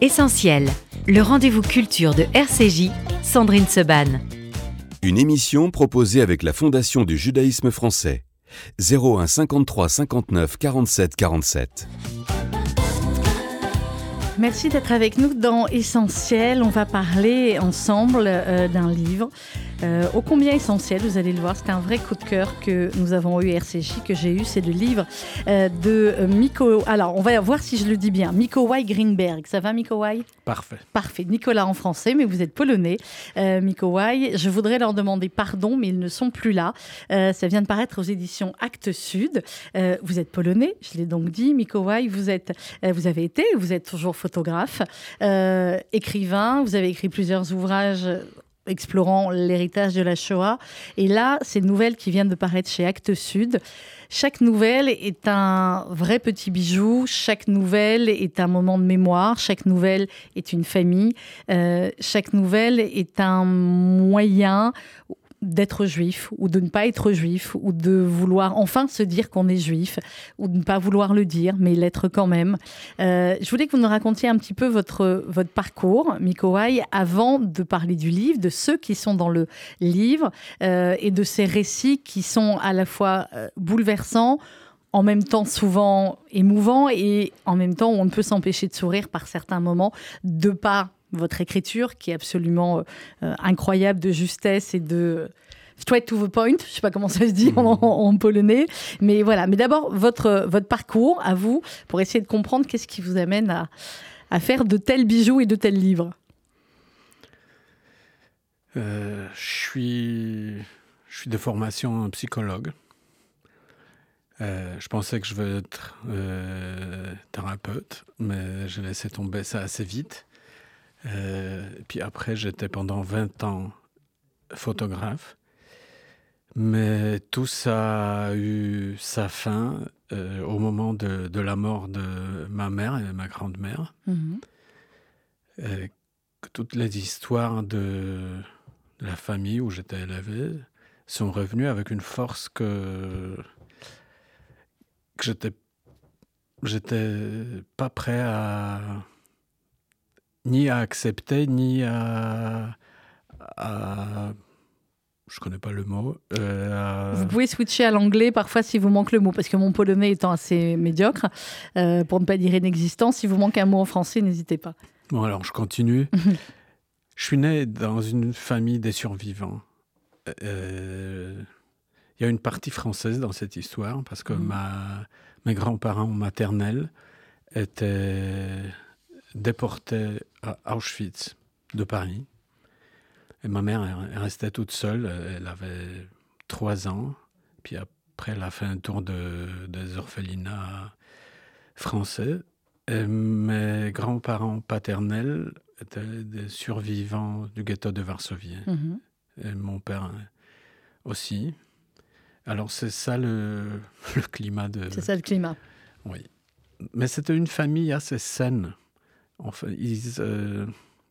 Essentiel, le rendez-vous culture de RCJ, Sandrine Seban. Une émission proposée avec la Fondation du judaïsme français. 01 53 59 47 47. Merci d'être avec nous dans Essentiel. On va parler ensemble euh, d'un livre euh, ô combien essentiel, vous allez le voir, c'est un vrai coup de cœur que nous avons eu RCJ, que j'ai eu, c'est le livre euh, de euh, Miko. Alors, on va voir si je le dis bien. Mikołaj Greenberg. Ça va, Mikołaj Parfait. Parfait. Nicolas en français, mais vous êtes polonais. Euh, Mikołaj, je voudrais leur demander pardon, mais ils ne sont plus là. Euh, ça vient de paraître aux éditions Actes Sud. Vous êtes polonais, je l'ai donc dit. Mikołaj, vous, êtes, vous avez été, vous êtes toujours photographe, écrivain, vous avez écrit plusieurs ouvrages explorant l'héritage de la Shoah. Et là, ces nouvelles qui viennent de paraître chez Actes Sud. Chaque nouvelle est un vrai petit bijou, chaque nouvelle est un moment de mémoire, chaque nouvelle est une famille, euh, chaque nouvelle est un moyen d'être juif ou de ne pas être juif ou de vouloir enfin se dire qu'on est juif ou de ne pas vouloir le dire mais l'être quand même. Euh, je voulais que vous nous racontiez un petit peu votre, votre parcours, Mikołaj, avant de parler du livre, de ceux qui sont dans le livre euh, et de ces récits qui sont à la fois euh, bouleversants, en même temps souvent émouvants et en même temps on ne peut s'empêcher de sourire par certains moments de par votre écriture qui est absolument euh, incroyable de justesse et de straight to the point. Je ne sais pas comment ça se dit en, en polonais, mais voilà. Mais d'abord votre votre parcours à vous pour essayer de comprendre qu'est-ce qui vous amène à, à faire de tels bijoux et de tels livres. Euh, je suis je suis de formation psychologue. Euh, je pensais que je veux être euh, thérapeute, mais j'ai laissé tomber ça assez vite. Euh, puis après, j'étais pendant 20 ans photographe. Mais tout ça a eu sa fin euh, au moment de, de, la mort de ma mère et de ma grand-mère. Mm -hmm. euh, toutes les histoires de, de la famille où j'étais élevé sont revenues avec une force que, que j'étais j'étais pas prêt à ni à accepter, ni à, à je connais pas le mot. Euh. Vous pouvez switcher à l'anglais parfois si vous manque le mot, parce que mon polonais étant assez médiocre, euh, pour ne pas dire inexistant, si vous manque un mot en français, n'hésitez pas. Bon, alors je continue. je suis né dans une famille des survivants. Il euh, y a une partie française dans cette histoire, parce que mmh. ma, mes grands-parents maternels étaient déportés à Auschwitz de Paris. Et ma mère elle restait toute seule, elle avait trois ans. Puis après, elle a fait un tour de, des orphelinats français. Et mes grands-parents paternels étaient des survivants du ghetto de Varsovie. -hmm. Et mon père aussi. Alors c'est ça le, le climat de... C'est ça le climat. Oui. Mais c'était une famille assez saine. Enfin, ils, euh,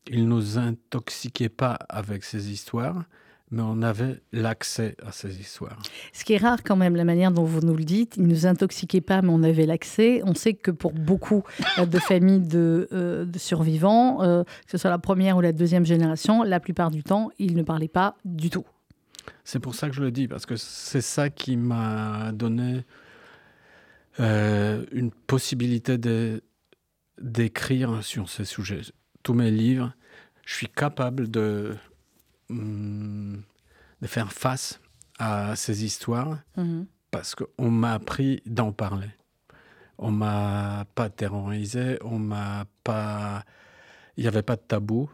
ils nous intoxiquaient pas avec ces histoires, mais on avait l'accès à ces histoires. Ce qui est rare quand même, la manière dont vous nous le dites, ils nous intoxiquaient pas, mais on avait l'accès. On sait que pour beaucoup de familles de, euh, de survivants, euh, que ce soit la première ou la deuxième génération, la plupart du temps, ils ne parlaient pas du tout. C'est pour ça que je le dis, parce que c'est ça qui m'a donné euh, une possibilité de d'écrire sur ces sujets. Tous mes livres, je suis capable de, de faire face à ces histoires mm -hmm. parce qu'on m'a appris d'en parler. On m'a pas terrorisé, on m'a pas. Il n'y avait pas de tabou.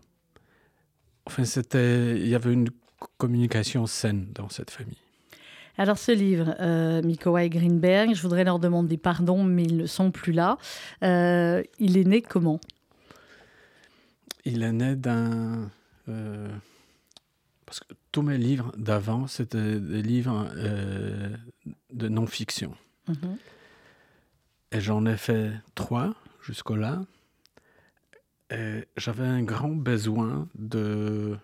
Enfin, c'était. Il y avait une communication saine dans cette famille. Alors ce livre, euh, Mikołaj Greenberg, je voudrais leur demander pardon, mais ils ne sont plus là. Euh, il est né comment? Il est né d'un... Euh, parce que tous mes livres d'avant, c'était des livres euh, de non-fiction. Mm -hmm. Et j'en ai fait trois jusqu'au-là. Et j'avais un grand besoin de,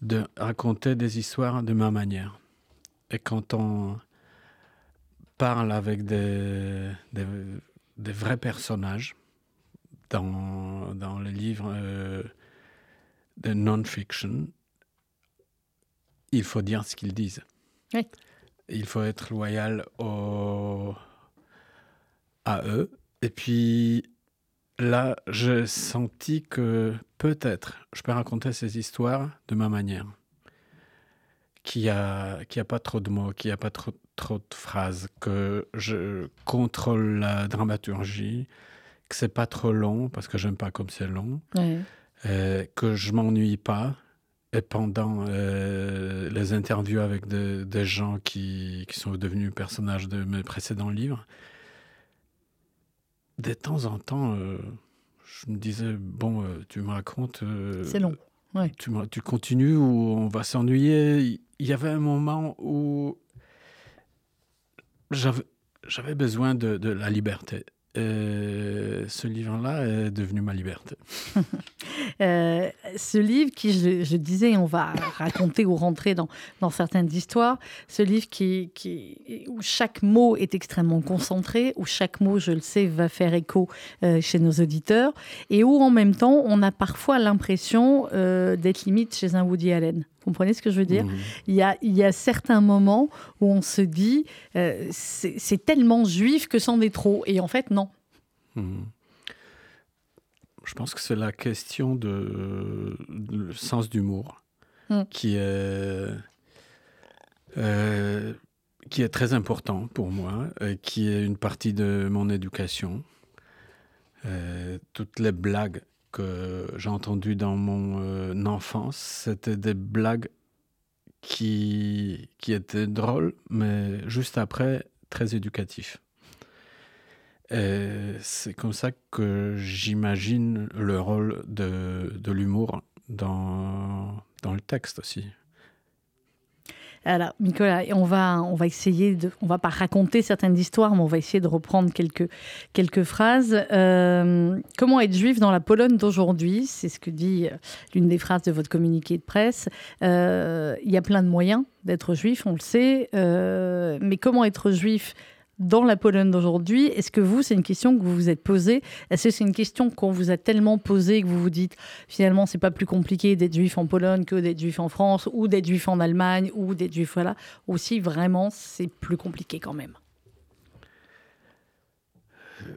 de raconter des histoires de ma manière. Et quand on parle avec des, des, des vrais personnages, dans, dans les livres euh, de non-fiction, il faut dire ce qu'ils disent. Oui. Il faut être loyal au, à eux. Et puis là, j'ai senti que peut-être je peux raconter ces histoires de ma manière. Qui a, qui a pas trop de mots, qui a pas trop, trop de phrases, que je contrôle la dramaturgie, que c'est pas trop long parce que j'aime pas comme c'est long, Ouais. euh, que je m'ennuie pas. Et pendant euh, les interviews avec de- des gens qui, qui sont devenus personnages de mes précédents livres, de temps en temps, euh, je me disais, bon, tu me racontes... C'est long. tu, tu continues ou on va s'ennuyer? Il y avait un moment où j'avais besoin de, la liberté. Et ce livre-là est devenu ma liberté. Euh, ce livre qui, je, disais, on va raconter ou rentrer dans, dans certaines histoires, ce livre qui, où chaque mot est extrêmement concentré, où chaque mot, je le sais, va faire écho euh, chez nos auditeurs, et où en même temps, on a parfois l'impression euh, d'être limite chez un Woody Allen. Vous comprenez ce que je veux dire Mhm. il y, a, il y a certains moments où on se dit, euh, c'est tellement juif que c'en est trop. Et en fait, non. Mhm. Je pense que c'est la question de, de le sens d'humour Mm. qui est euh, qui est très important pour moi, et qui est une partie de mon éducation. Euh, toutes les blagues que j'ai entendues dans mon euh, enfance, c'était des blagues qui, qui étaient drôles, mais juste après, très éducatifs. Et c'est comme ça que j'imagine le rôle de, de l'humour dans, dans le texte aussi. Alors, Nicolas, on va, on va essayer de, on va pas raconter certaines histoires, mais on va essayer de reprendre quelques, quelques phrases. Euh, comment être juif dans la Pologne d'aujourd'hui? C'est ce que dit euh, l'une des phrases de votre communiqué de presse. Euh, Il y a plein de moyens d'être juif, on le sait, mais comment être juif dans la Pologne d'aujourd'hui Est-ce que vous, c'est une question que vous vous êtes posée? Est-ce que c'est une question qu'on vous a tellement posée que vous vous dites finalement, c'est pas plus compliqué d'être juif en Pologne que d'être juif en France ou d'être juif en Allemagne ou d'être juif voilà Aussi, vraiment, c'est plus compliqué quand même?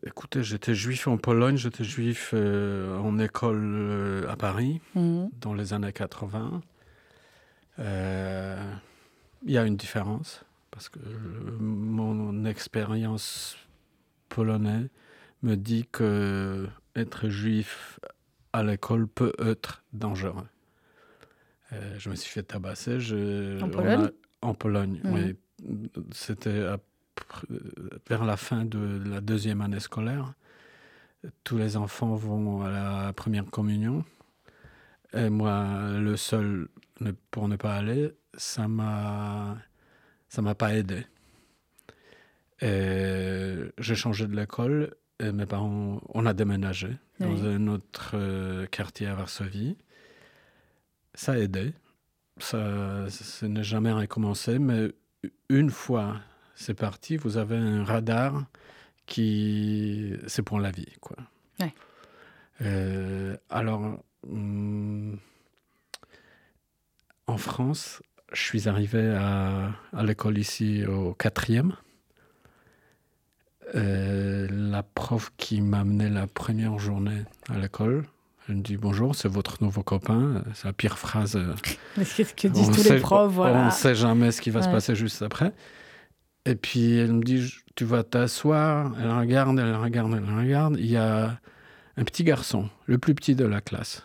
Écoutez, j'étais juif en Pologne, j'étais juif euh, en école euh, à Paris Mhm. dans les années 80. Euh, Il y a une différence parce que mon expérience polonaise me dit que être juif à l'école peut être dangereux. Euh, je me suis fait tabasser. je- En Pologne a- En Pologne, Mhm. oui. C'était vers la fin de la deuxième année scolaire. Tous les enfants vont à la première communion. Et moi, le seul pour ne pas aller, ça m'a, ça m'a pas aidé. Et j'ai changé de l'école et mes parents, on a déménagé dans un autre euh, quartier à Varsovie. Ça a aidé. Ça, ça n'est jamais recommencé, mais une fois c'est parti, vous avez un radar qui, c'est pour la vie, quoi. Ouais. Euh, alors, hum, en France, je suis arrivé à, à l'école ici au quatrième. Euh, la prof qui m'a amené la première journée à l'école, elle me dit bonjour, c'est votre nouveau copain. C'est la pire phrase. euh, C'est ce que disent on tous sait- les profs, On voilà. ne sait jamais ce qui va se passer juste après. Et puis elle me dit, tu vas t'asseoir. Elle regarde, elle regarde, elle regarde. Il y a un petit garçon, le plus petit de la classe.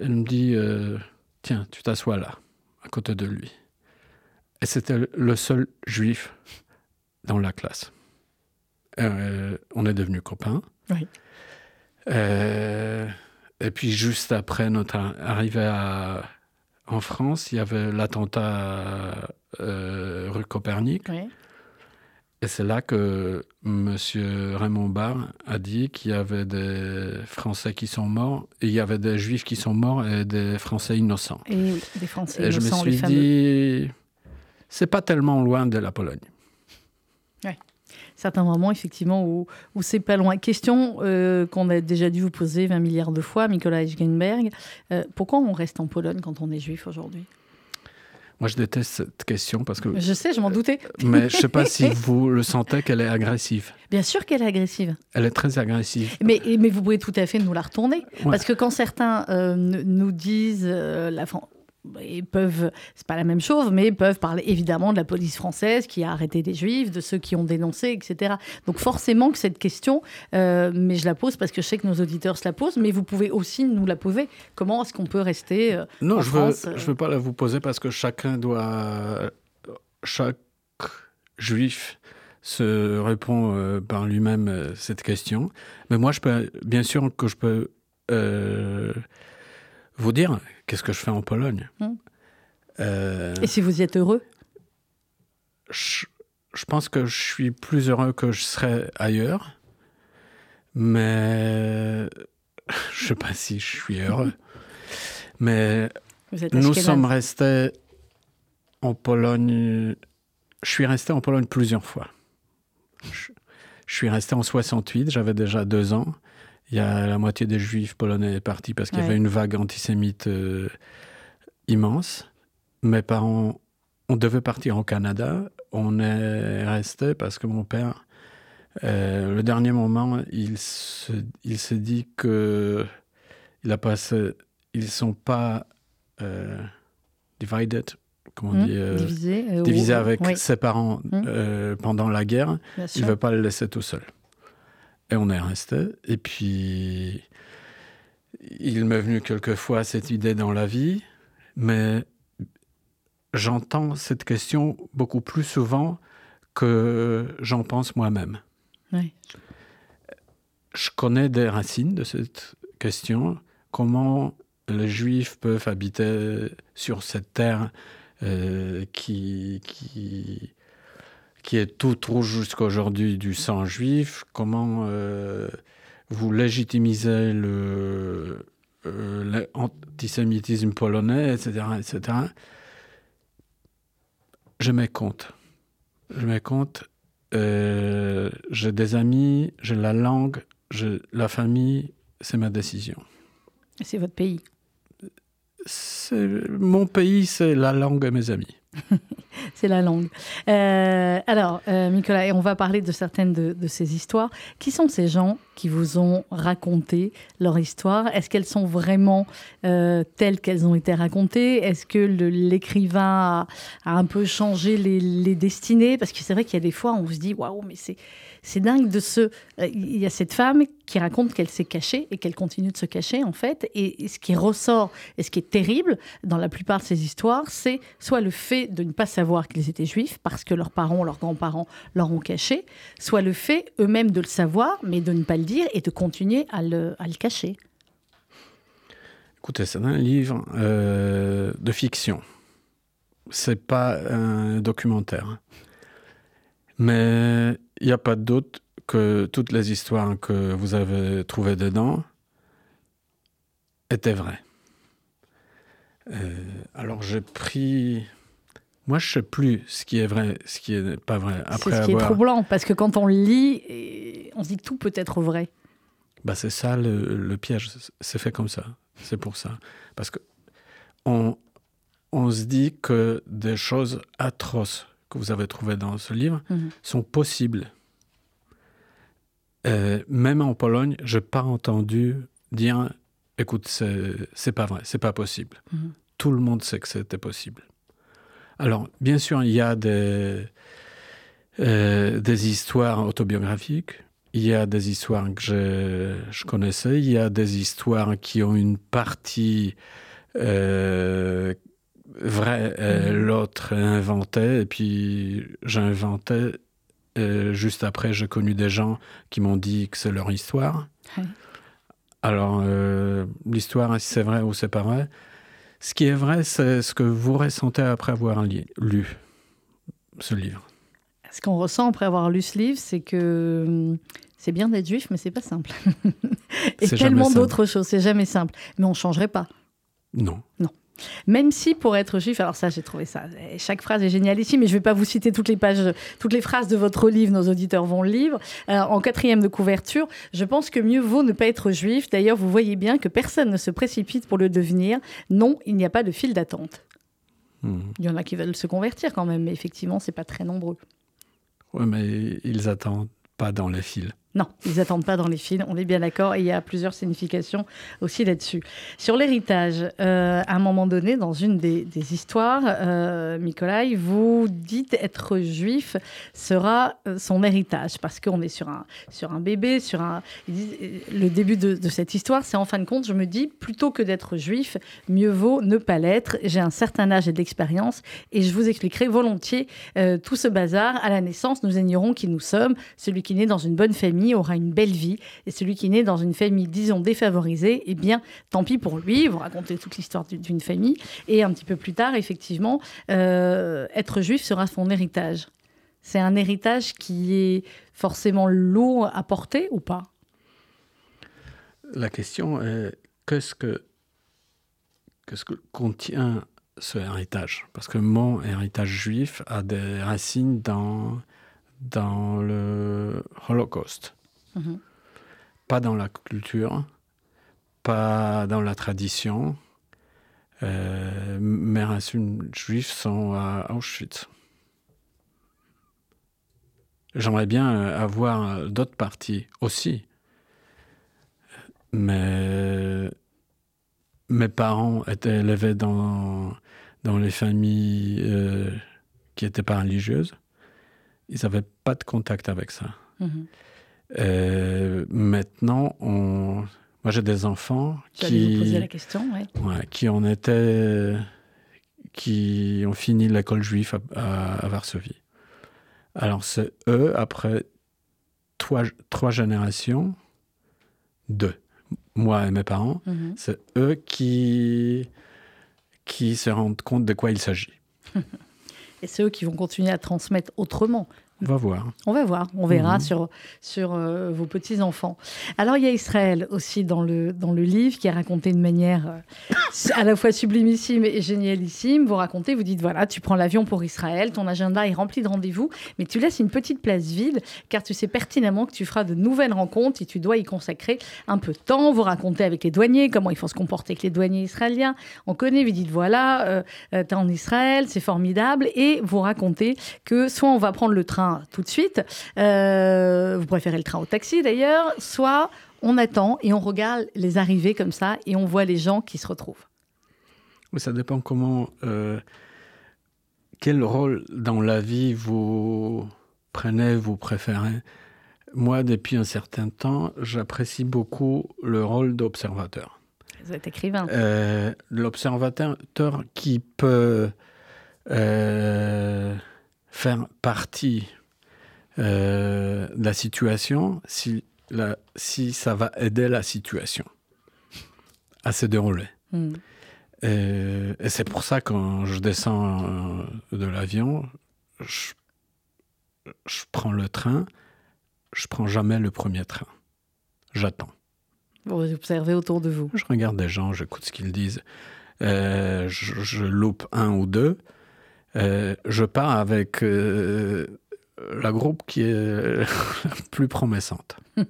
Elle me dit, euh, tiens, tu t'assois là, à côté de lui. Et c'était le- seul juif dans la classe. Euh, on est devenus copains. Oui. Euh, et puis juste après notre ar- arrivée à- en France, il y avait l'attentat euh, rue Copernic. Oui. Et c'est là que M. Raymond Barre a dit qu'il y avait des Français qui sont morts, et il y avait des Juifs qui sont morts et des Français innocents. Et oui, des Français Et je me les suis dit, c'est pas tellement loin de la Pologne. certains moments, effectivement, où, où c'est pas loin. Question euh, qu'on a déjà dû vous poser 20 milliards de fois, Nicolas Eschgenberg. Euh, pourquoi on reste en Pologne quand on est juif aujourd'hui? Moi, je déteste cette question parce que. Je sais, je m'en doutais. Mais je ne sais pas si vous le sentez qu'elle est agressive. Bien sûr qu'elle est agressive. Elle est très agressive. Mais, mais vous pouvez tout à fait nous la retourner. Ouais. Parce que quand certains euh, nous disent euh, la. Ils peuvent, c'est pas la même chose, mais ils peuvent parler évidemment de la police française qui a arrêté des juifs, de ceux qui ont dénoncé, etc. Donc forcément que cette question, euh, mais je la pose parce que je sais que nos auditeurs se la posent, mais vous pouvez aussi nous la poser. Comment est-ce qu'on peut rester euh, Non, en je France, veux, je veux pas la vous poser parce que chacun doit. Chaque juif se répond euh, par lui-même cette question. Mais moi, je peux, bien sûr que je peux vous dire qu'est-ce que je fais en Pologne. Hmm. Euh, Et si vous y êtes heureux je, je pense que je suis plus heureux que je serais ailleurs, mais je sais pas si je suis heureux. mais nous sommes restés en Pologne. Je suis resté en Pologne plusieurs fois. Je, je suis resté en 68, j'avais déjà deux ans. Il y a la moitié des juifs polonais est partis parce qu'il y avait une vague antisémite euh, immense. Mes parents, on devait partir au Canada. On est resté parce que mon père, euh, le dernier moment, il se, il s'est dit que il a passé, ils sont pas euh, divided, comment on Hmm, dit, divisé, euh, divisés avec oui, ses parents Hmm. pendant la guerre. Il ne veut pas le laisser tout seul. Et on est resté. Et puis, il m'est venu quelquefois cette idée dans la vie, mais j'entends cette question beaucoup plus souvent que j'en pense moi-même. Je connais des racines de cette question. Comment les Juifs peuvent habiter sur cette terre euh, qui, qui, qui est toute rouge jusqu'à aujourd'hui du sang juif Comment euh, vous légitimisez le, euh, l'antisémitisme polonais, etc., etc. Je mets compte. Je mets compte. Euh, j'ai des amis, j'ai la langue, j'ai la famille, c'est ma décision. C'est votre pays? C'est, mon pays, c'est la langue et mes amis. C'est la langue. Euh, alors, euh, Nicolas, et on va parler de certaines de, ces histoires. Qui sont ces gens qui vous ont raconté leur histoire? Est-ce qu'elles sont vraiment euh, telles qu'elles ont été racontées? Est-ce que l'écrivain a, un peu changé les, les destinées? Parce que c'est vrai qu'il y a des fois, on se dit waouh, mais c'est dingue de ce. Il y a cette femme qui raconte qu'elle s'est cachée et qu'elle continue de se cacher en fait. Et, ce qui ressort et ce qui est terrible dans la plupart de ces histoires, c'est soit le fait de ne pas savoir qu'ils étaient juifs parce que leurs parents, leurs grands-parents leur ont caché, soit le fait eux-mêmes de le savoir mais de ne pas le dire et de continuer à le, à le cacher. Écoutez, c'est un livre euh, de fiction. C'est pas un documentaire. Mais il n'y a pas de doute que toutes les histoires que vous avez trouvées dedans étaient vraies. Euh, alors j'ai pris... Moi, je sais plus ce qui est vrai, ce qui est pas vrai. C'est ce qui est avoir... troublant parce que quand on lit, on se dit que tout peut être vrai. Bah, c'est ça le, le piège. C'est fait comme ça. C'est pour ça. Parce que on, on se dit que des choses atroces que vous avez trouvées dans ce livre Mhm. sont possibles. Euh, même en Pologne, je n'ai pas entendu dire écoute, c'est pas vrai, c'est pas possible. Mhm. Tout le monde sait que c'était possible. Alors, bien sûr, il y a des, euh, des histoires autobiographiques, il y a des histoires que je, je connaissais, il y a des histoires qui ont une partie euh, vraie, et Mhm. l'autre inventée, et puis j'inventais. Euh, juste après, j'ai connu des gens qui m'ont dit que c'est leur histoire. Alors, euh, l'histoire, si c'est vrai ou c'est pas vrai. Ce qui est vrai, c'est ce que vous ressentez après avoir lu ce livre. Ce qu'on ressent après avoir lu ce livre, c'est que hum, c'est bien d'être juif, mais c'est pas simple. Et tellement d'autres choses, c'est jamais simple. Mais on changerait pas. Non. Non. Même si pour être juif, alors ça j'ai trouvé ça, chaque phrase est géniale ici, mais je ne vais pas vous citer toutes les pages, toutes les phrases de votre livre, nos auditeurs vont le lire. Euh, en quatrième de couverture, je pense que mieux vaut ne pas être juif. D'ailleurs, vous voyez bien que personne ne se précipite pour le devenir. Non, il n'y a pas de file d'attente. Hmm. Il y en a qui veulent se convertir quand même, mais effectivement, c'est pas très nombreux. Oui, mais ils attendent pas dans les files. Non, ils n'attendent pas dans les fils, on est bien d'accord, et il y a plusieurs significations aussi là-dessus. Sur l'héritage, euh, à un moment donné, dans une des, histoires, euh, vous dites être juif sera euh, son héritage, parce qu'on est sur un, sur un bébé, sur un... Le début de, cette histoire, c'est en fin de compte, je me dis, plutôt que d'être juif, mieux vaut ne pas l'être. J'ai un certain âge et d'expérience, et je vous expliquerai volontiers euh, tout ce bazar. À la naissance, nous ignorons qui nous sommes, celui qui naît dans une bonne famille, aura une belle vie. Et celui qui naît dans une famille, disons, défavorisée, eh bien, tant pis pour lui. Vous racontez toute l'histoire d'une famille. Et un petit peu plus tard, effectivement, euh, être juif sera son héritage. C'est un héritage qui est forcément lourd à porter ou pas? La question est qu'est-ce que, qu'est-ce que contient ce héritage? Parce que mon héritage juif a des racines dans, dans le Holocauste. Mhm. Pas dans la culture, pas dans la tradition. Euh, mes racines juives sont à Auschwitz. J'aimerais bien avoir d'autres parties aussi. Mais mes parents étaient élevés dans, dans les familles euh, qui n'étaient pas religieuses. Ils n'avaient pas de contact avec ça. Mhm. Euh, maintenant, on... moi j'ai des enfants qui, la question, qui en étaient, qui ont fini l'école juive à, Varsovie. Alors c'est eux, après trois, trois générations, deux, moi et mes parents, mhm. c'est eux qui, qui se rendent compte de quoi il s'agit. et c'est eux qui vont continuer à transmettre autrement. On va voir. On va voir. On verra mhm. sur, sur euh, vos petits-enfants. Alors, il y a Israël aussi dans le, dans le livre qui est raconté de manière euh, à la fois sublimissime et génialissime. Vous racontez, vous dites voilà, tu prends l'avion pour Israël, ton agenda est rempli de rendez-vous, mais tu laisses une petite place vide car tu sais pertinemment que tu feras de nouvelles rencontres et tu dois y consacrer un peu de temps. Vous racontez avec les douaniers comment il faut se comporter avec les douaniers israéliens. On connaît, vous dites voilà, euh, tu es en Israël, c'est formidable. Et vous racontez que soit on va prendre le train tout de suite. Euh, vous préférez le train au taxi d'ailleurs, soit on attend et on regarde les arrivées comme ça et on voit les gens qui se retrouvent. ça dépend comment, euh, quel rôle dans la vie vous prenez, vous préférez. Moi, depuis un certain temps, j'apprécie beaucoup le rôle d'observateur. Vous êtes écrivain. Euh, l'observateur qui peut faire partie euh, la situation si, la, si ça va aider la situation à se dérouler. Hmm. Et, c'est pour ça quand je descends euh, de l'avion, je, je, prends le train, je prends jamais le premier train. J'attends. Vous observez autour de vous. Je regarde des gens, j'écoute ce qu'ils disent. Euh, je, loupe un ou deux. je pars avec la groupe qui est plus promessante.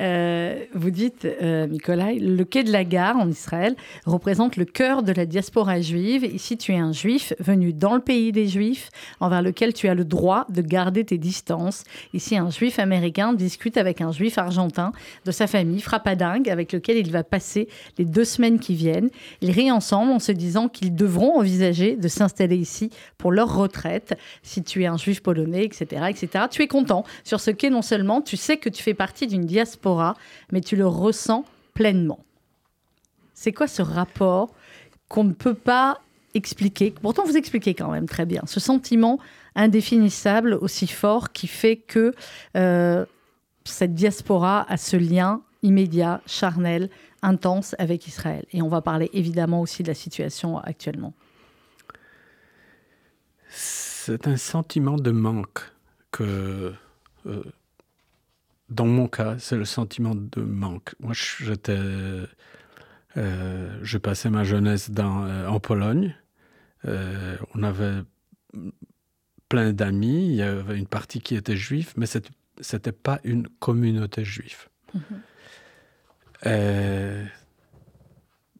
Euh, vous dites, euh, le quai de la gare en Israël représente le cœur de la diaspora juive. Ici, tu es un juif venu dans le pays des juifs, envers lequel tu as le droit de garder tes distances. Ici, un juif américain discute avec un juif argentin de sa famille, frappadingue, avec lequel il va passer les deux semaines qui viennent. Ils rient ensemble en se disant qu'ils devront envisager de s'installer ici pour leur retraite. Si tu es un juif polonais, etc., etc., tu es content. Sur ce quai, non seulement tu sais que tu fais partie d'une diaspora, mais tu le ressens pleinement. C'est quoi ce rapport qu'on ne peut pas expliquer Pourtant, vous expliquez quand même très bien. Ce sentiment indéfinissable, aussi fort, qui fait que euh, cette diaspora a ce lien immédiat, charnel, intense avec Israël. Et on va parler évidemment aussi de la situation actuellement. C'est un sentiment de manque que euh, dans mon cas, c'est le sentiment de manque. Moi, j'étais Euh, j'ai passé ma jeunesse dans, euh, en Pologne. Euh, on avait plein d'amis. Il y avait une partie qui était juive, mais ce n'était pas une communauté juive. Euh,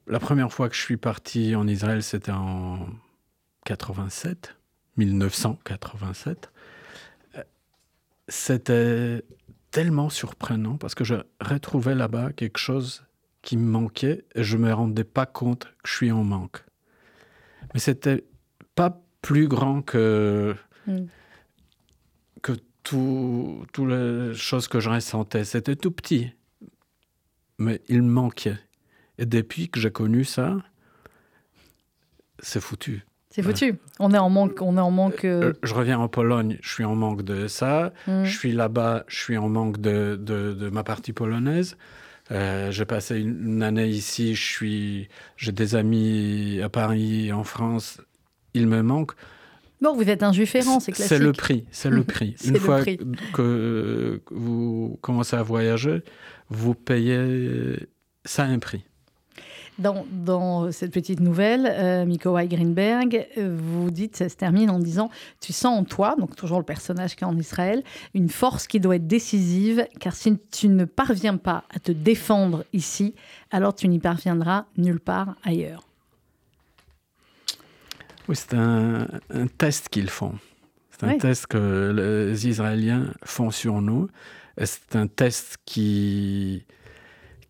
la première fois que je suis parti en Israël, c'était en 87, 1987. Euh, C'était tellement surprenant parce que je retrouvais là-bas quelque chose qui me manquait et je me rendais pas compte que je suis en manque. Mais c'était pas plus grand que Mm. que tout, toutes les choses que je ressentais. C'était tout petit, mais il me manquait. Et depuis que j'ai connu ça, c'est foutu. C'est foutu. On est en manque. On est en manque. euh, Euh, Je reviens en Pologne, je suis en manque de ça. mm. Je suis là-bas, je suis en manque de, de, de ma partie polonaise. Euh, j'ai passé une, une année ici, je suis, j'ai des amis à Paris, en France. Il me manque. Bon, vous êtes errant, c'est classique. C'est le prix, c'est le prix. Une le fois prix. que, que vous commencez à voyager, vous payez ça a un prix. Dans, dans cette petite nouvelle, euh, Mikołaj Greenberg, euh, vous dites, ça se termine en disant Tu sens en toi, donc toujours le personnage qui est en Israël, une force qui doit être décisive, car si tu ne parviens pas à te défendre ici, alors tu n'y parviendras nulle part ailleurs. Oui, c'est un, un test qu'ils font. C'est un Oui. test que les Israéliens font sur nous. C'est un test qui,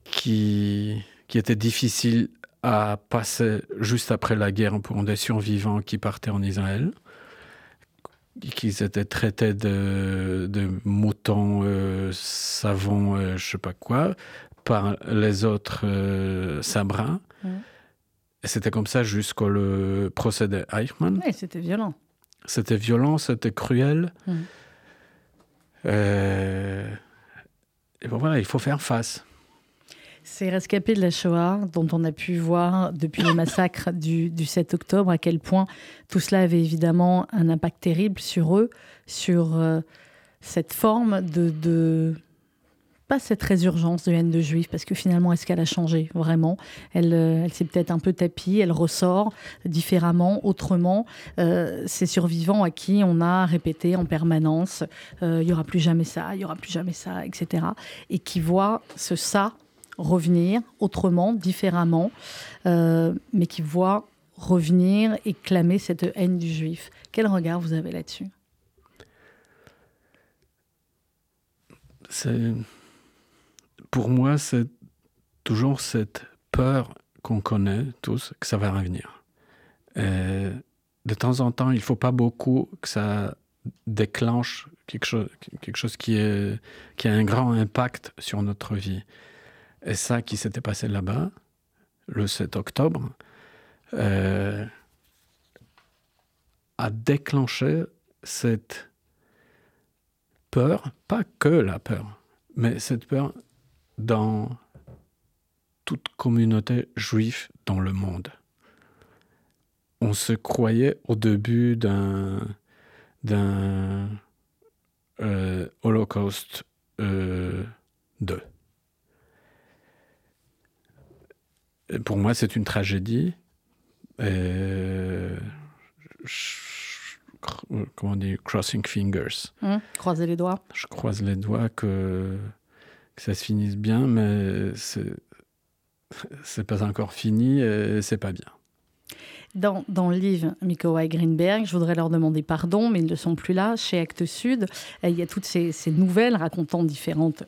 qui, qui était difficile à passer juste après la guerre pour des survivants qui partaient en Israël, qu'ils étaient traités de, de moutons, euh, savons, euh, je sais pas quoi, par les autres euh, sabrins. C'était comme ça jusqu'au le procès de Eichmann. Oui, c'était violent. C'était violent, c'était cruel. Mhm. Euh, et bon, voilà, il faut faire face. Ces rescapés de la Shoah, dont on a pu voir depuis le massacre du, du 7 octobre à quel point tout cela avait évidemment un impact terrible sur eux, sur euh, cette forme de, Pas cette résurgence de haine de juifs, parce que finalement, est-ce qu'elle a changé vraiment? Elle, euh, elle s'est peut-être un peu tapie, elle ressort différemment, autrement. Euh, ces survivants à qui on a répété en permanence euh, il n'y aura plus jamais ça, il n'y aura plus jamais ça, etc. Et qui voient ce ça revenir autrement, différemment, euh, mais qui voit revenir et clamer cette haine du juif. Quel regard vous avez là-dessus? Pour moi, c'est toujours cette peur qu'on connaît tous, que ça va revenir. De temps en temps, il faut pas beaucoup que ça déclenche quelque chose, quelque chose qui a un grand impact sur notre vie. Et ça qui s'était passé là-bas, le 7 octobre, euh, a déclenché cette peur, pas que la peur, mais cette peur dans toute communauté juive dans le monde. On se croyait au début d'un euh, Holocauste euh, 2. Et pour moi, c'est une tragédie. Comment on dit, crossing fingers. Hum, Croisez les doigts. Je croise les doigts que, que ça se finisse bien, mais c'est pas encore fini et c'est pas bien. Dans, dans le livre Mikołaj Greenberg, je voudrais leur demander pardon, mais ils ne sont plus là. Chez Actes Sud, il y a toutes ces, nouvelles racontant différentes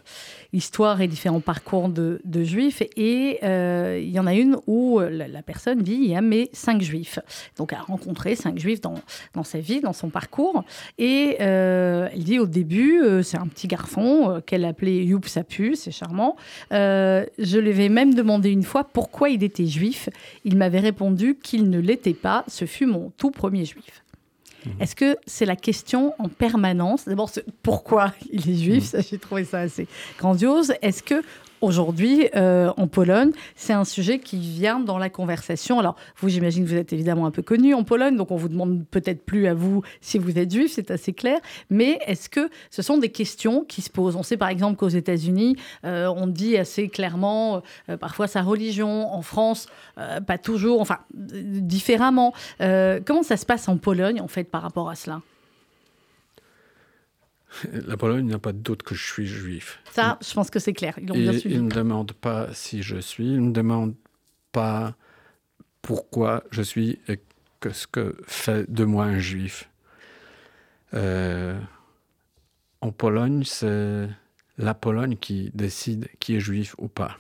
histoires et différents parcours de, de juifs. Et euh, il y en a une où la, personne dit il y a mes cinq juifs. Donc, elle a rencontré cinq juifs dans, dans sa vie, dans son parcours. Et euh, elle dit au début, euh, c'est un petit garçon qu'elle appelait Youp Sapu, c'est charmant. Je lui avais même demandé une fois pourquoi il était juif. Il m'avait répondu qu'il ne l'était pas. Ce fut mon tout premier juif. Est-ce que c'est la question en permanence? D'abord, pourquoi il est juif Ça, J'ai trouvé ça assez grandiose. Est-ce que aujourd'hui, euh, en Pologne, c'est un sujet qui vient dans la conversation. Alors, vous, j'imagine que vous êtes évidemment un peu connu en Pologne, donc on vous demande peut-être plus à vous si vous êtes juif, c'est assez clair. Mais est-ce que ce sont des questions qui se posent? On sait par exemple qu'aux États-Unis, euh, on dit assez clairement euh, parfois sa religion. En France, pas toujours, enfin, différemment. comment ça se passe en Pologne, en fait, par rapport à cela? la Pologne n'a pas de doute que je suis juif. Ça, je pense que c'est clair. Ils, ne me demandent pas si je suis, ils ne me demandent pas pourquoi je suis et que ce que fait de moi un juif. Euh, en Pologne, c'est la Pologne qui décide qui est juif ou pas.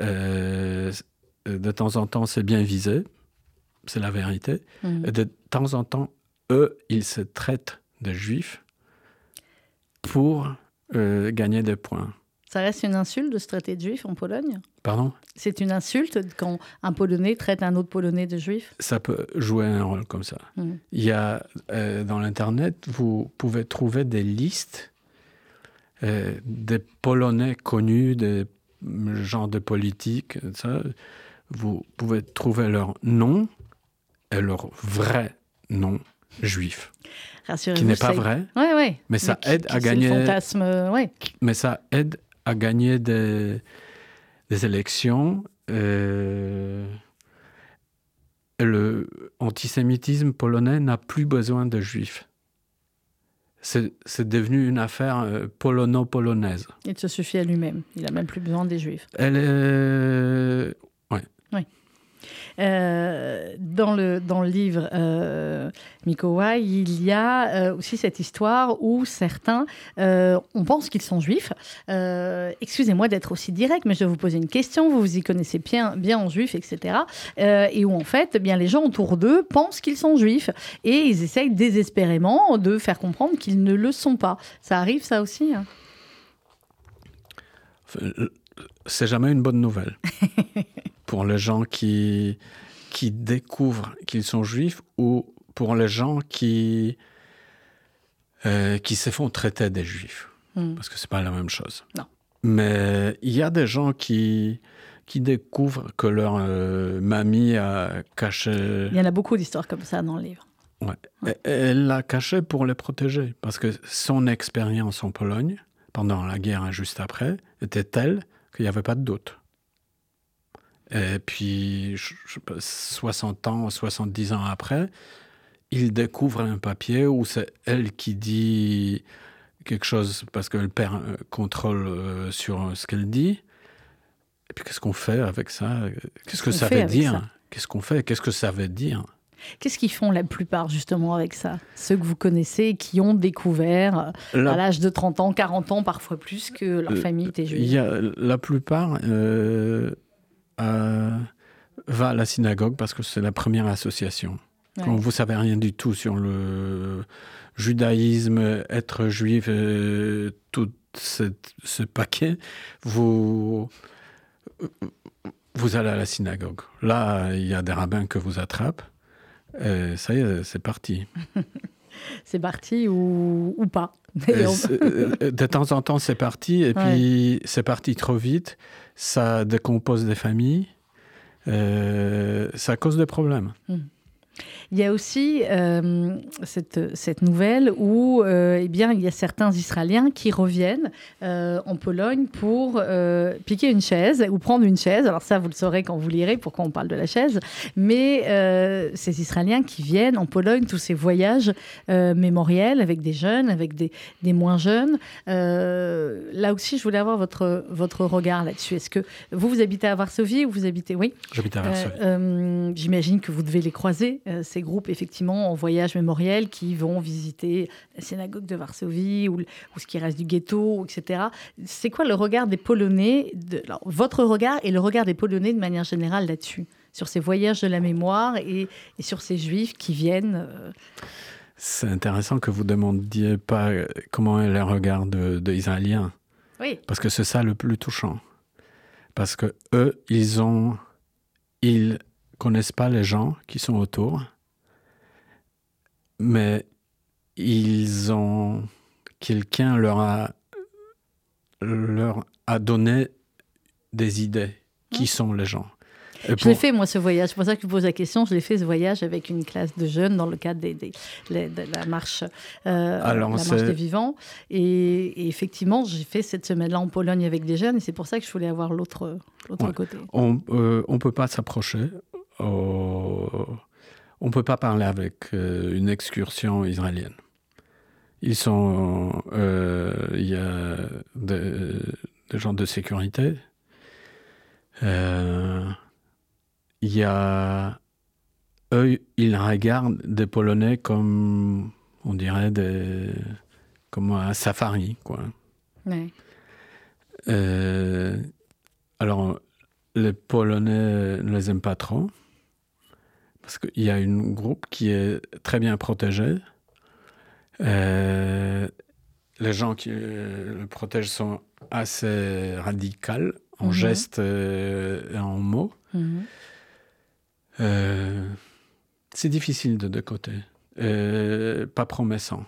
Euh, de temps en temps, c'est bien visé, c'est la vérité. Mmh. Et de temps en temps, eux, ils se traitent de juifs pour euh, gagner des points. Ça reste une insulte de se traiter de juif en Pologne? Pardon? C'est une insulte quand un Polonais traite un autre Polonais de juif? Ça peut jouer un rôle comme ça. Hmm. Il y a euh, dans l'Internet, vous pouvez trouver des listes euh, des Polonais connus, des gens de politique, ça. Vous pouvez trouver leur nom et leur vrai nom juif qui n'est pas vrai. Ouais, ouais. Mais ça aide à gagner. Fantasme, ouais. Mais ça aide à gagner des, des élections. Euh, le antisémitisme polonais n'a plus besoin de juifs. C'est devenu une affaire euh, polono-polonaise. Il se suffit à lui-même. Il n'a même plus besoin des juifs. Elle est... Euh, dans, le, dans le livre euh, Mikowa, il y a euh, aussi cette histoire où certains, euh, on pense qu'ils sont juifs. Excusez-moi d'être aussi direct, mais je vais vous poser une question. Vous vous y connaissez bien, bien en juif, etc. et où en fait, eh bien les gens autour d'eux pensent qu'ils sont juifs et ils essayent désespérément de faire comprendre qu'ils ne le sont pas. Ça arrive, ça aussi. Hein? C'est jamais une bonne nouvelle. pour les gens qui, qui découvrent qu'ils sont juifs ou pour les gens qui, euh, qui se font traiter des juifs. Hmm. Parce que c'est pas la même chose. Non. Mais il y a des gens qui, qui découvrent que leur euh, mamie a caché. Il y en a beaucoup d'histoires comme ça dans le livre. Ouais. Elle l'a caché pour les protéger. Parce que son expérience en Pologne, pendant la guerre et juste après, était telle qu'il n'y avait pas de doute. Et puis, je, 60 ans, 70 ans après, il découvre un papier où c'est elle qui dit quelque chose parce qu'elle perd contrôle euh, sur ce qu'elle dit. Et puis, qu'est-ce qu'on fait avec ça? Qu'est-ce que ça veut dire? Qu'est-ce qu'on fait? Qu'est-ce que ça veut dire? Qu'est-ce qu'ils font la plupart justement avec ça? Ceux que vous connaissez qui ont découvert euh, à l'âge de 30 ans, 40 ans, parfois plus que leur famille était juive? La plupart euh, euh, va à la synagogue parce que c'est la première association. Quand vous savez rien du tout sur le judaïsme, être juif, euh, tout ce paquet, vous, vous allez à la synagogue. Là, il y a des rabbins que vous attrapent. Et ça y est, c'est parti. c'est parti ou, ou pas. Euh, de temps en temps, c'est parti, et puis c'est parti trop vite. Ça décompose des familles. Euh, ça cause des problèmes. Hmm. Il y a aussi euh, cette, cette, nouvelle où euh, eh bien, il y a certains Israéliens qui reviennent euh, en Pologne pour piquer une chaise ou prendre une chaise. Alors ça, vous le saurez quand vous lirez pourquoi on parle de la chaise. Mais ces Israéliens qui viennent en Pologne, tous ces voyages mémoriels avec des jeunes, avec des, des moins jeunes. là aussi, je voulais avoir votre, votre regard là-dessus. Est-ce que vous, vous habitez à Varsovie ou vous habitez... Oui? J'habite à Varsovie. J'imagine que vous devez les croiser, ces groupes effectivement en voyage mémoriel qui vont visiter la synagogue de Varsovie ou, ce qui reste du ghetto, etc. C'est quoi le regard des Polonais, de, votre regard et le regard des Polonais de manière générale là-dessus, sur ces voyages de la mémoire et, sur ces Juifs qui viennent euh, C'est intéressant que vous demandiez pas euh, comment est le regard de, de Israéliens. Oui. Parce que c'est ça le plus touchant. Parce que eux, ils ont, ils connaissent pas les gens qui sont autour mais ils ont quelqu'un leur a leur a donné des idées. Qui sont les gens Et Je pour- l'ai fait, moi, ce voyage. C'est pour ça que je pose la question. Je l'ai fait, ce voyage, avec une classe de jeunes dans le cadre des, de la marche, euh, Alors, la marche des vivants. Et, et effectivement, j'ai fait cette semaine-là en Pologne avec des jeunes. Et c'est pour ça que je voulais avoir l'autre Ouais. côté. On ne peut pas s'approcher. Au- On ne peut pas parler avec euh, une excursion israélienne. Ils sont. euh, Il y a des, des gens de sécurité. Euh, Il y a. Eux, ils regardent des Polonais comme. On dirait des. Comme un safari, quoi. Ouais. Euh, alors, les Polonais ne les aiment pas trop, parce qu'il y a un groupe qui est très bien protégé. Euh, les gens qui euh, le protègent sont assez radicaux en Mhm. gestes euh, et en mots. Mhm. C'est difficile de deux côtés. Pas promettant.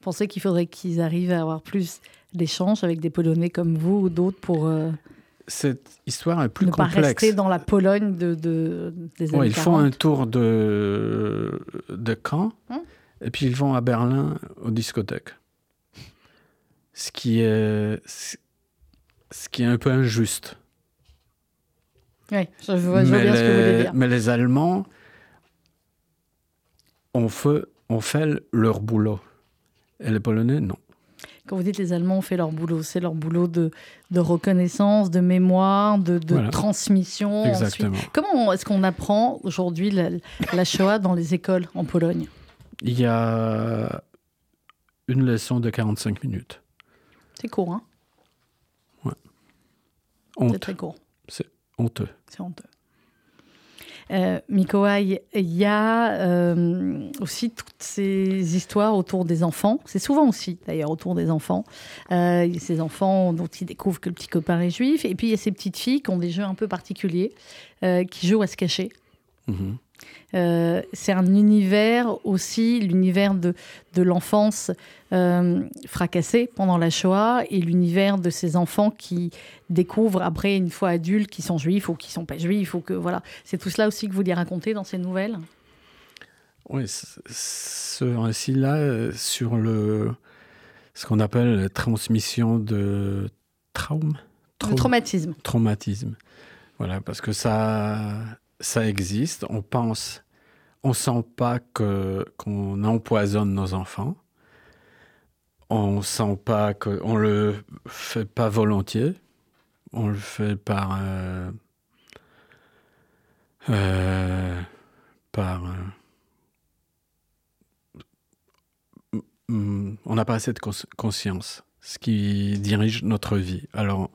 Pensez qu'il faudrait qu'ils arrivent à avoir plus d'échanges avec des Polonais comme vous ou d'autres pour euh, Cette histoire est plus ne pas complexe. rester dans la Pologne de, de- des années Ouais, ils font 40. un tour de, de Caen Hum. et puis ils vont à Berlin aux discothèques. Ce qui est, ce qui est un peu injuste. Ouais, je vois, je vois mais, bien ce que vous voulez dire. mais les Allemands ont fait, ont fait leur boulot. Et les Polonais, non. Quand vous dites les Allemands ont fait leur boulot, c'est leur boulot de, de reconnaissance, de mémoire, de, de Voilà. transmission. ensuite. Exactement. Comment est-ce qu'on apprend aujourd'hui la, la Shoah dans les écoles en Pologne? Il y a une leçon de 45 minutes. C'est court, hein? C'est Honte, très court. honteux. C'est honteux. Euh, Mikołaj, il y a euh, aussi toutes ces histoires autour des enfants. C'est souvent aussi, d'ailleurs, autour des enfants. Euh, ces enfants dont ils découvrent que le petit copain est juif. Et puis, il y a ces petites filles qui ont des jeux un peu particuliers, euh, qui jouent à se cacher. Mhm. Euh, c'est un univers aussi, l'univers de, de l'enfance euh, fracassée pendant la Shoah et l'univers de ces enfants qui découvrent après, une fois adultes, qu'ils sont juifs ou qu'ils sont pas juifs. Ou que, voilà. C'est tout cela aussi que vous vouliez raconter dans ces nouvelles? Oui, ce récit-là, euh, sur le, ce qu'on appelle la transmission de traume, traumatisme. traumatisme. Voilà, parce que ça, ça existe. On pense, on sent pas que qu'on empoisonne nos enfants. On sent pas que, on le fait pas volontiers. On le fait par, euh, euh, par. euh, on n'a pas assez de cons- conscience, ce qui dirige notre vie. Alors.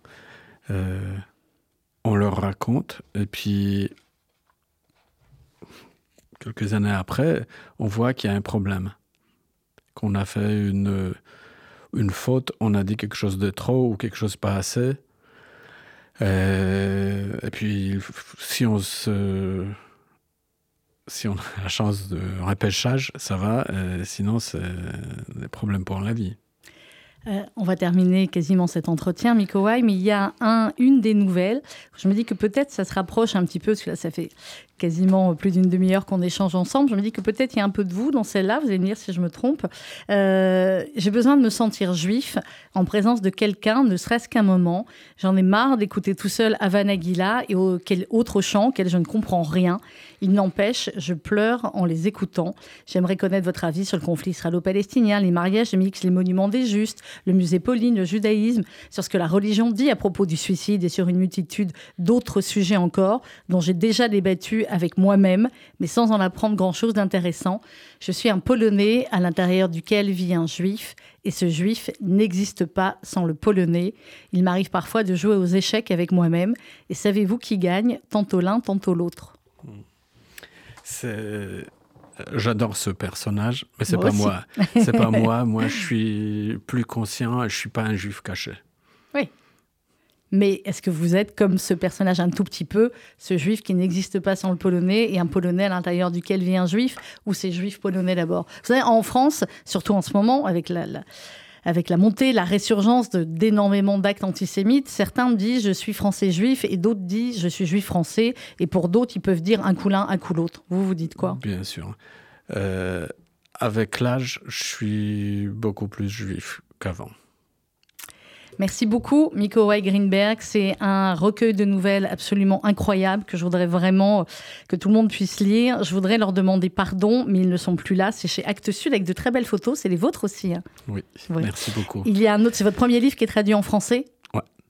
on leur raconte, et puis quelques années après, on voit qu'il y a un problème, qu'on a fait une, une faute, on a dit quelque chose de trop ou quelque chose pas assez. Euh, et puis, si on se, si on a la chance de repêchage, ça va. euh, sinon, c'est des problèmes pour la vie. Euh, on va terminer quasiment cet entretien, Mikołaj, mais il y a un, une des nouvelles. Je me dis que peut-être ça se rapproche un petit peu, parce que là, ça fait quasiment plus d'une demi-heure qu'on échange ensemble. Je me dis que peut-être il y a un peu de vous dans celle-là. Vous allez me dire si je me trompe. Euh, J'ai besoin de me sentir juif en présence de quelqu'un, ne serait-ce qu'un moment. J'en ai marre d'écouter tout seul Havana Gila et auquel autre chant auquel je ne comprends rien. Il n'empêche, je pleure en les écoutant. J'aimerais connaître votre avis sur le conflit israélo-palestinien, les mariages mixtes, les monuments des justes, le musée Pauline, le judaïsme, sur ce que la religion dit à propos du suicide et sur une multitude d'autres sujets encore, dont j'ai déjà débattu avec moi-même, mais sans en apprendre grand-chose d'intéressant. Je suis un Polonais à l'intérieur duquel vit un juif, et ce juif n'existe pas sans le Polonais. Il m'arrive parfois de jouer aux échecs avec moi-même, et savez-vous qui gagne Tantôt l'un, tantôt l'autre? C'est- J'adore ce personnage, mais c'est pas aussi. moi. C'est pas moi. Moi, je suis plus conscient. Je suis pas un juif caché. Mais est-ce que vous êtes comme ce personnage un tout petit peu, ce juif qui n'existe pas sans le polonais et un polonais à l'intérieur duquel vit un juif, ou c'est juif polonais d'abord? Vous savez, en France, surtout en ce moment, avec la, la- avec la montée, la résurgence d'énormément d'actes antisémites, certains disent je suis français juif et d'autres disent je suis juif français. Et pour d'autres, ils peuvent dire un coup l'un, un coup l'autre. Vous, vous dites quoi? Bien sûr. Euh, avec l'âge, je suis beaucoup plus juif qu'avant. Merci beaucoup, Miko White Greenberg. C'est un recueil de nouvelles absolument incroyable que je voudrais vraiment que tout le monde puisse lire. Je voudrais leur demander pardon, mais ils ne sont plus là. C'est chez Actes Sud avec de très belles photos. C'est les vôtres aussi. Hein. Oui, merci beaucoup. Il y a un autre, c'est votre premier livre qui est traduit en français.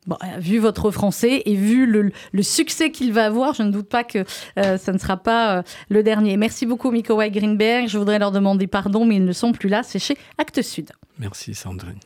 Bon, euh, vu votre français et vu le, le succès qu'il va avoir, je ne doute pas que euh, ça ne sera pas euh, le dernier. Merci beaucoup, Miko White Greenberg. Je voudrais leur demander pardon, mais ils ne sont plus là. C'est chez Actes Sud. Merci, Sandrine.